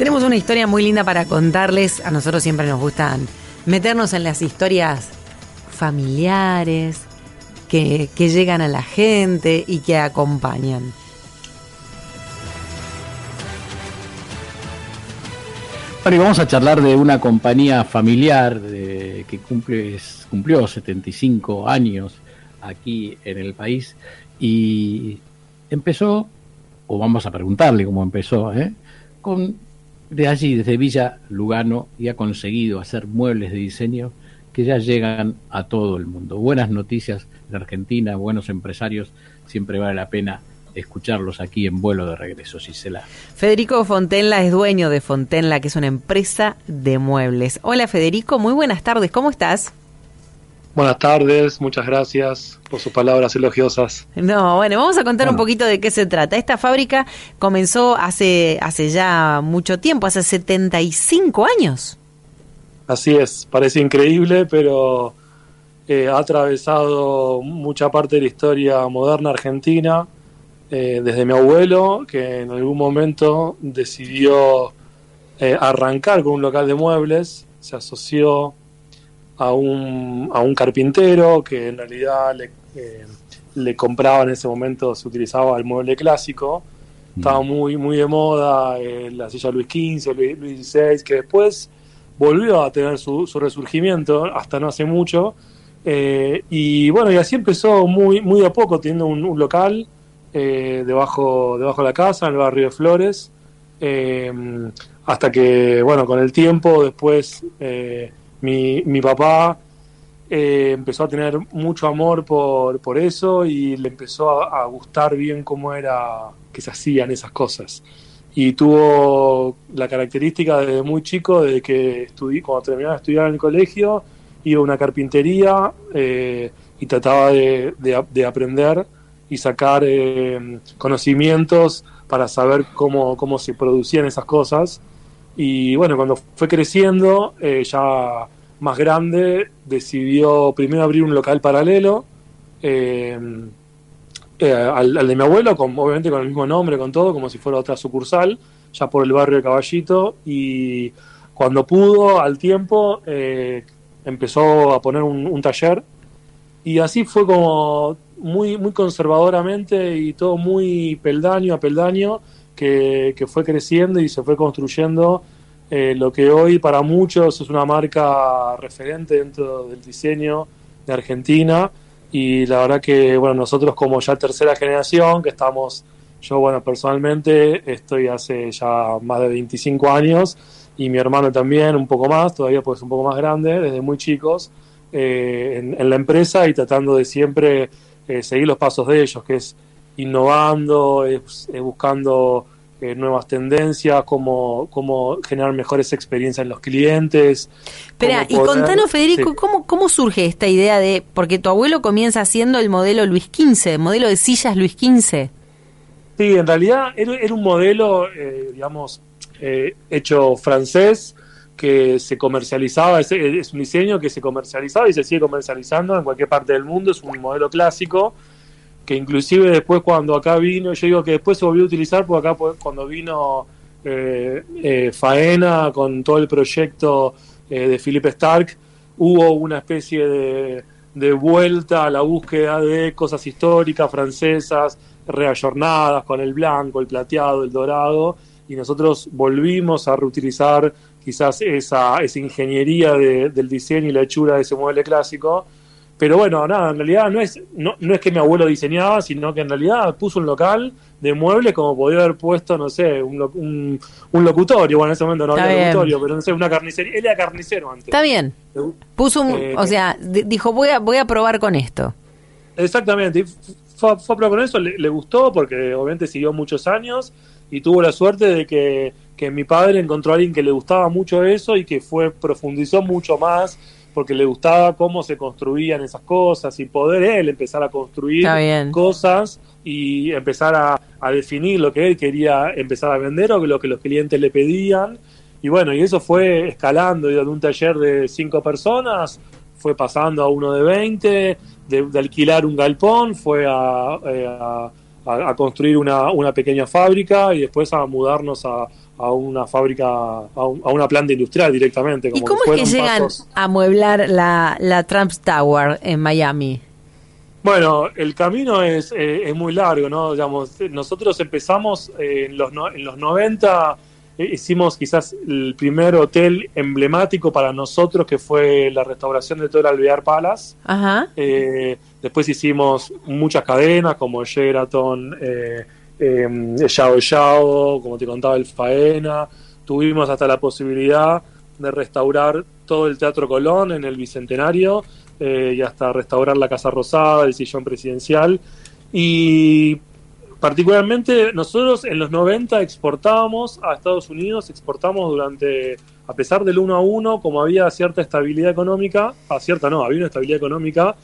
Tenemos una historia muy linda para contarles. A nosotros siempre nos gustan meternos en las historias familiares que, que llegan a la gente y que acompañan. Bueno, y vamos a charlar de una compañía familiar que cumple, cumplió 75 años aquí en el país y empezó, o vamos a preguntarle cómo empezó, ¿eh? con de allí, desde Villa Lugano, y ha conseguido hacer muebles de diseño que ya llegan a todo el mundo. Buenas noticias de Argentina, buenos empresarios, siempre vale la pena escucharlos aquí en vuelo de regreso, Gisela. Federico Fontenla es dueño de Fontenla, que es una empresa de muebles. Hola Federico, muy buenas tardes, ¿cómo estás? Buenas tardes, muchas gracias por sus palabras elogiosas. No, bueno, vamos a contar un poquito de qué se trata. Esta fábrica comenzó hace, hace ya mucho tiempo, hace 75 años. Así es, parece increíble, pero eh, ha atravesado mucha parte de la historia moderna argentina, eh, desde mi abuelo, que en algún momento decidió eh, arrancar con un local de muebles, se asoció a un, a un carpintero que en realidad le, eh, le compraba en ese momento, se utilizaba el mueble clásico. Estaba muy, muy de moda eh, la silla Luis XV, Luis, XVI, que después volvió a tener su, su resurgimiento hasta no hace mucho. Eh, y bueno, y así empezó muy, muy a poco, teniendo un, local debajo, debajo de la casa, en el barrio de Flores. hasta que, bueno, con el tiempo después mi, mi papá eh, empezó a tener mucho amor por, por eso y le empezó a, gustar bien cómo era que se hacían esas cosas. Y tuvo la característica desde muy chico, de que estudié, cuando terminaba de estudiar en el colegio, iba a una carpintería eh, y trataba de, de, aprender y sacar eh, conocimientos para saber cómo, cómo se producían esas cosas y bueno, cuando fue creciendo, eh, ya más grande, decidió primero abrir un local paralelo eh, eh, al, de mi abuelo, con, obviamente con el mismo nombre, con todo, como si fuera otra sucursal, ya por el barrio de Caballito. Y cuando pudo, al tiempo, empezó a poner un, taller. Y así fue como muy, muy conservadoramente y todo muy peldaño a peldaño que, fue creciendo y se fue construyendo eh, lo que hoy para muchos es una marca referente dentro del diseño de Argentina. Y la verdad que bueno nosotros como ya tercera generación que estamos yo bueno personalmente estoy hace ya más de 25 años y mi hermano también un poco más todavía pues un poco más grande desde muy chicos eh, en, la empresa y tratando de siempre eh, seguir los pasos de ellos que es innovando, es, buscando eh, nuevas tendencias, cómo, cómo generar mejores experiencias en los clientes. Espera, y contanos, Federico, ¿cómo, ¿cómo surge esta idea de, porque tu abuelo comienza haciendo el modelo Luis XV, modelo de sillas Luis XV? Sí, en realidad era, un modelo, eh, digamos, eh, hecho francés, que se comercializaba, es, es, un diseño que se comercializaba y se sigue comercializando en cualquier parte del mundo, es un modelo clásico que inclusive después cuando acá vino, yo digo que después se volvió a utilizar porque acá cuando vino eh, eh, Faena con todo el proyecto eh, de Philip Stark, hubo una especie de, de, vuelta a la búsqueda de cosas históricas francesas, reayornadas con el blanco, el plateado, el dorado, y nosotros volvimos a reutilizar quizás esa, esa ingeniería del diseño y la hechura de ese mueble clásico pero bueno, nada, en realidad no es, no, no es que mi abuelo diseñaba, sino que en realidad puso un local de muebles como podía haber puesto, no sé, un, un, locutorio. Bueno, en ese momento no había locutorio, pero no sé, una carnicería. Él era carnicero antes. Está bien. Puso un, eh, o sea, dijo, voy a, voy a probar con esto. Exactamente. fue, fue a prueba con eso, le, le gustó porque obviamente siguió muchos años y tuvo la suerte de que, que mi padre encontró a alguien que le gustaba mucho eso y que fue profundizó mucho más porque le gustaba cómo se construían esas cosas y poder él empezar a construir cosas y empezar a, a definir lo que él quería empezar a vender o lo que los clientes le pedían. Y bueno, y eso fue escalando de un taller de cinco personas fue pasando a uno de 20, de, de alquilar un galpón, fue a, eh, a- a- a construir una, una pequeña fábrica y después a mudarnos a, a una fábrica, a, un- a una planta industrial directamente. ¿Y como cómo es que llegan pasos. a amueblar la, la Trump Tower en Miami? Bueno, el camino es, eh, es muy largo, ¿no? Digamos, nosotros empezamos eh, en, los no- en los 90, eh, hicimos quizás el primer hotel emblemático para nosotros, que fue la restauración de todo el Alvear Palace. Ajá. Después hicimos muchas cadenas como Sheraton, eh, eh, Yao Yao, como te contaba, el Faena. Tuvimos hasta la posibilidad de restaurar todo el Teatro Colón en el Bicentenario eh, y hasta restaurar la Casa Rosada, el sillón presidencial. Y particularmente nosotros en los 90 exportábamos a Estados Unidos, exportamos durante, a pesar del 1 a 1, como había cierta estabilidad económica, a cierta no, había una estabilidad económica,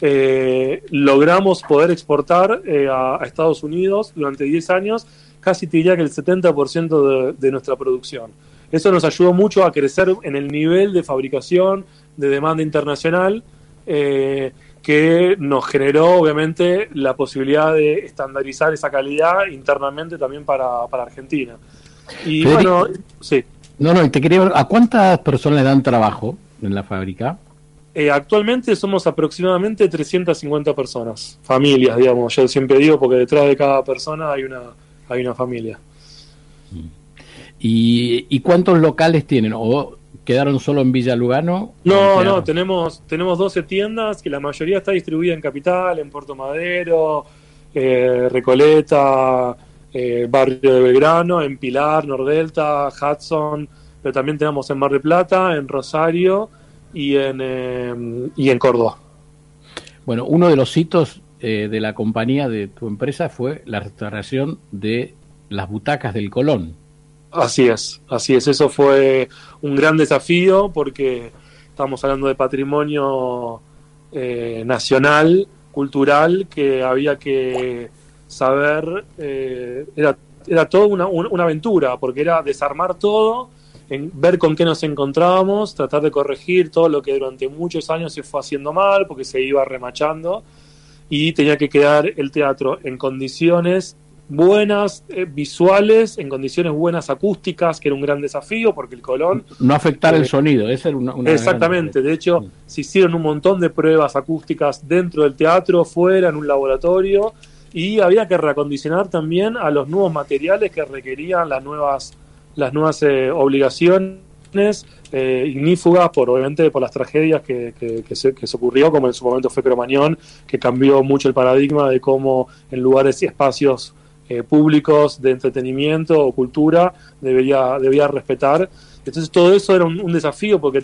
eh, logramos poder exportar eh, a, a Estados Unidos durante 10 años, casi te diría que el 70% de, de nuestra producción. Eso nos ayudó mucho a crecer en el nivel de fabricación, de demanda internacional, eh, que nos generó obviamente la posibilidad de estandarizar esa calidad internamente también para, para Argentina. Y Federico. bueno, sí. No, no, y te quería ver, ¿a cuántas personas le dan trabajo en la fábrica? Eh, actualmente somos aproximadamente 350 personas, familias, digamos. Yo siempre digo porque detrás de cada persona hay una, hay una familia. ¿Y, y cuántos locales tienen? ¿O quedaron solo en Villa Lugano? No, ¿O no, tenemos, tenemos 12 tiendas que la mayoría está distribuida en Capital, en Puerto Madero, eh, Recoleta, eh, Barrio de Belgrano, en Pilar, Nordelta, Hudson, pero también tenemos en Mar del Plata, en Rosario y en, eh, y en Córdoba. Bueno, uno de los hitos eh, de la compañía de tu empresa fue la restauración de las butacas del Colón. Así es, así es. Eso fue un gran desafío porque estamos hablando de patrimonio eh, nacional, cultural, que había que saber, eh, era, era todo una, una- una aventura, porque era desarmar todo, en, ver con qué nos encontrábamos, tratar de corregir todo lo que durante muchos años se fue haciendo mal, porque se iba remachando, y tenía que quedar el teatro en condiciones buenas eh, visuales, en condiciones buenas acústicas, que era un gran desafío, porque el Colón No afectar Eh, el sonido, esa era una, una Exactamente, gran- de hecho Sí. se hicieron un montón de pruebas acústicas dentro del teatro, fuera, en un laboratorio, y había que reacondicionar también a los nuevos materiales que requerían las nuevas, las nuevas eh, obligaciones eh, ignífugas, por obviamente por las tragedias que, que- que se, que se ocurrió, como en su momento fue Cromañón, que cambió mucho el paradigma de cómo en lugares y espacios eh, públicos de entretenimiento o cultura debería, debía respetar. Entonces todo eso era un, un desafío porque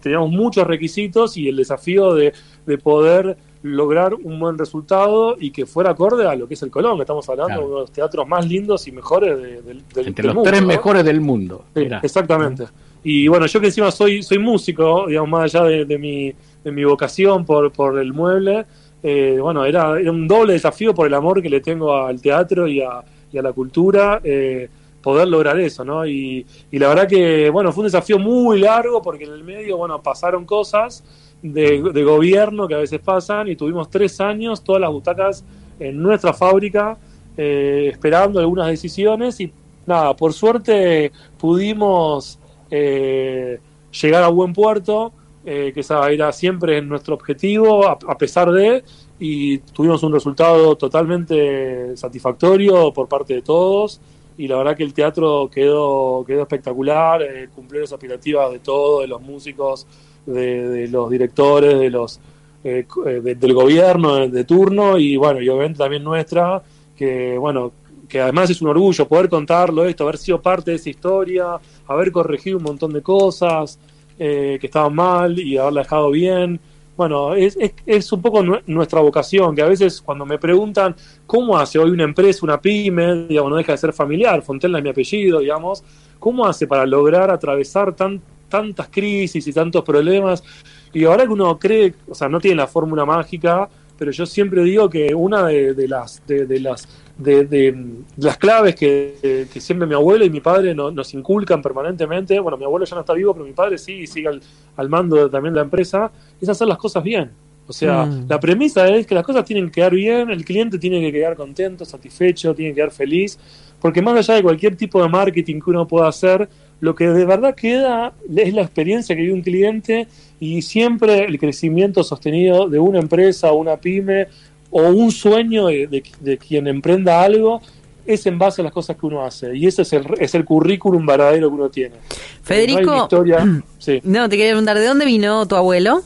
teníamos muchos requisitos y el desafío de, de poder lograr un buen resultado y que fuera acorde a lo que es el Colón, estamos hablando Claro. de uno de los teatros más lindos y mejores de- del, del- Entre del los mundo, tres ¿no? mejores del mundo. Sí, exactamente. Y bueno, yo que encima soy, soy músico, digamos, más allá de, de mi, de mi vocación por, por el mueble, eh, bueno, era, era un doble desafío por el amor que le tengo al teatro y a, y a la cultura, eh, poder lograr eso, ¿no? Y, y la verdad que, bueno, fue un desafío muy largo porque en el medio, bueno, pasaron cosas de, gobierno que a veces pasan y tuvimos tres años todas las butacas en nuestra fábrica eh, esperando algunas decisiones y nada, por suerte pudimos eh, llegar a buen puerto, eh, que esa era siempre nuestro objetivo, a, pesar de, y tuvimos un resultado totalmente satisfactorio por parte de todos, y la verdad que el teatro quedó, quedó espectacular, eh, cumplió las expectativas de todos, de los músicos, de, los directores, de los eh, eh, de- del gobierno de, turno, y bueno, y obviamente también nuestra, que bueno, que además es un orgullo poder contarlo esto, haber sido parte de esa historia, haber corregido un montón de cosas eh, que estaban mal y haberla dejado bien. bueno, es, es, un poco nuestra vocación, que a veces cuando me preguntan cómo hace hoy una empresa, una pyme, digamos, no deja de ser familiar, Fontella es mi apellido, digamos, ¿cómo hace para lograr atravesar tan, tantas crisis y tantos problemas? Y ahora que uno cree, o sea, no tiene la fórmula mágica, pero yo siempre digo que una de, las de, las de, las claves que, siempre mi abuelo y mi padre nos inculcan permanentemente, bueno, mi abuelo ya no está vivo, pero mi padre sí, sigue al, mando también de la empresa, es hacer las cosas bien. O sea, mm. la premisa es que las cosas tienen que quedar bien, el cliente tiene que quedar contento, satisfecho, tiene que quedar feliz, porque más allá de cualquier tipo de marketing que uno pueda hacer, lo que de verdad queda es la experiencia que vive un cliente y siempre el crecimiento sostenido de una empresa, una pyme o un sueño de, quien emprenda algo es en base a las cosas que uno hace y ese es el, es el currículum verdadero que uno tiene. Federico, no, te quería preguntar, ¿de dónde vino tu abuelo?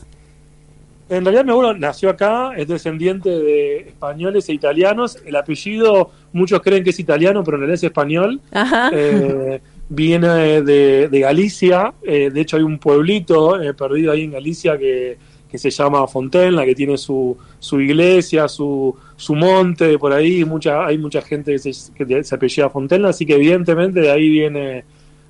En realidad mi abuelo nació acá, es descendiente de españoles e italianos. El apellido, muchos creen que es italiano, pero en realidad es español. Ajá. Eh, viene de, Galicia, eh, de hecho hay un pueblito eh, perdido ahí en Galicia que, se llama Fontenla, que tiene su, su iglesia, su, su monte por ahí, mucha, hay mucha gente que se, que se apellida Fontenla, así que evidentemente de ahí viene,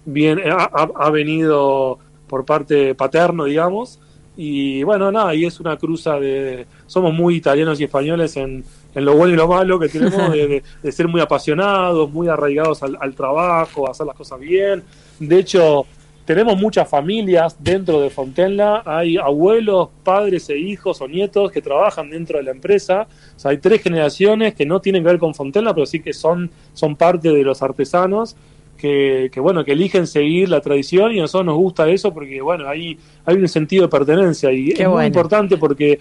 viene ha, ha, venido por parte paterno, digamos, y bueno, nada, y es una cruza de, somos muy italianos y españoles en, en lo bueno y lo malo que tenemos de, ser muy apasionados, muy arraigados al, trabajo, a hacer las cosas bien. De hecho, tenemos muchas familias dentro de Fontenla, hay abuelos, padres e hijos o nietos que trabajan dentro de la empresa. O sea, hay tres generaciones que no tienen que ver con Fontenla, pero sí que son, son parte de los artesanos. Que, bueno, que eligen seguir la tradición y a nosotros nos gusta eso porque, bueno, hay, hay un sentido de pertenencia y es muy importante porque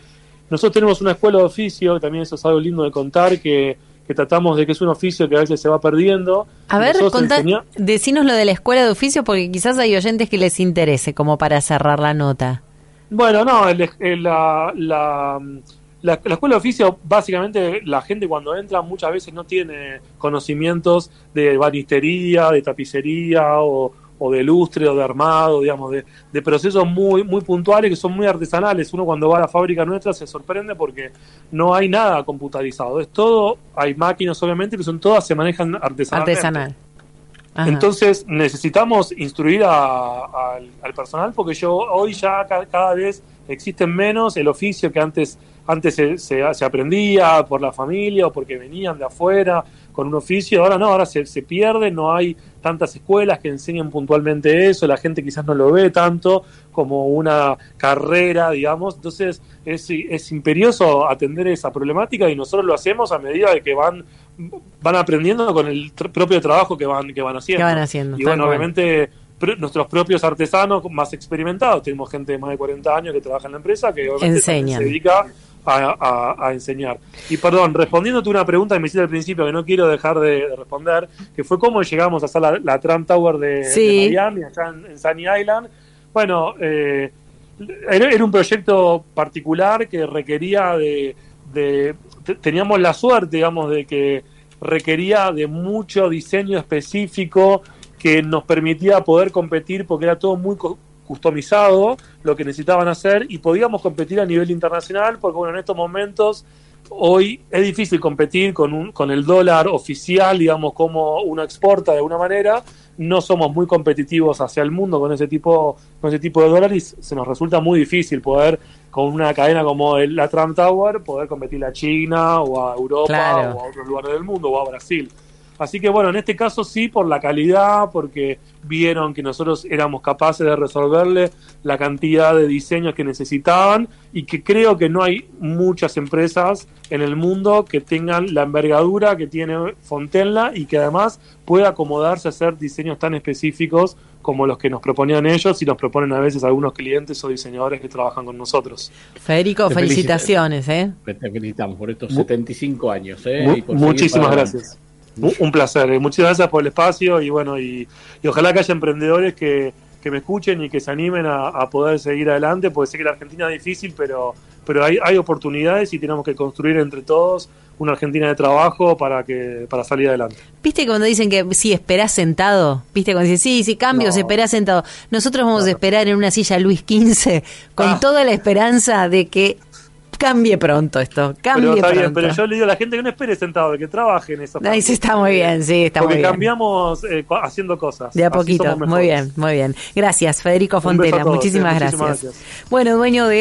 nosotros tenemos una escuela de oficio, también eso es algo lindo de contar, que, tratamos de que es un oficio que a veces se va perdiendo. A ver, contá, decinos lo de la escuela de oficio porque quizás hay oyentes que les interese, como para cerrar la nota. Bueno, no, la, la, la, escuela de oficio, básicamente la gente cuando entra muchas veces no tiene conocimientos de banistería, de tapicería o, o de lustre o de armado, digamos, de, de, procesos muy, muy puntuales que son muy artesanales. Uno cuando va a la fábrica nuestra se sorprende porque no hay nada computarizado. Es todo, hay máquinas obviamente, que son todas, se manejan artesanalmente. Artesanal. Entonces necesitamos instruir al personal porque yo hoy ya cada, vez existen menos el oficio que antes antes se, se, aprendía por la familia o porque venían de afuera con un oficio, ahora no, ahora se, se pierde, no hay tantas escuelas que enseñan puntualmente eso, la gente quizás no lo ve tanto como una carrera, digamos, entonces es, es imperioso atender esa problemática y nosotros lo hacemos a medida de que van van aprendiendo con el propio trabajo que van que van haciendo. van haciendo y bueno, obviamente nuestros propios artesanos más experimentados, tenemos gente de más de 40 años que trabaja en la empresa que obviamente se dedica a, enseñar. Y perdón, respondiéndote una pregunta que me hiciste al principio que no quiero dejar de, responder, que fue cómo llegamos a hacer la, Trump Tower de, Miami, allá en, Sunny Island. Bueno, eh, era, un proyecto particular que requería de, teníamos la suerte, digamos, de que requería de mucho diseño específico que nos permitía poder competir porque era todo muy customizado lo que necesitaban hacer y podíamos competir a nivel internacional porque bueno, en estos momentos hoy es difícil competir con, un, con el dólar oficial, digamos, como uno exporta de alguna manera. No somos muy competitivos hacia el mundo con ese tipo, con ese tipo de dólares. Se nos resulta muy difícil poder, con una cadena como el, la Trump Tower, poder competir a China o a Europa o a otros lugares del mundo o a Brasil. Así que bueno, en este caso sí, por la calidad, porque vieron que nosotros éramos capaces de resolverle la cantidad de diseños que necesitaban y que creo que no hay muchas empresas en el mundo que tengan la envergadura que tiene Fontenla y que además pueda acomodarse a hacer diseños tan específicos como los que nos proponían ellos y nos proponen a veces algunos clientes o diseñadores que trabajan con nosotros. Federico, felicitaciones. ¿eh? Te felicitamos por estos 75 años. ¿eh? muchísimas gracias. Un placer, eh, muchas gracias por el espacio y bueno, y, ojalá que haya emprendedores que, me escuchen y que se animen a, poder seguir adelante, porque sé que la Argentina es difícil, pero, pero hay, hay oportunidades y tenemos que construir entre todos una Argentina de trabajo para que para salir adelante. ¿Viste cuando dicen que si esperás sentado? ¿Viste cuando dicen, sí, sí, cambios, No. esperás sentado? Nosotros vamos a esperar en una silla Luis XV con Ah. toda la esperanza de que cambie pronto esto, cambie Pero está pronto. bien, pero yo le digo a la gente que no espere sentado, que trabaje en eso. Ahí sí está muy bien, sí, está Porque muy bien. cambiamos eh, haciendo cosas. De a poquito, muy bien, muy bien. Gracias, Federico Fontela, muchísimas eh, gracias. Bueno, dueño de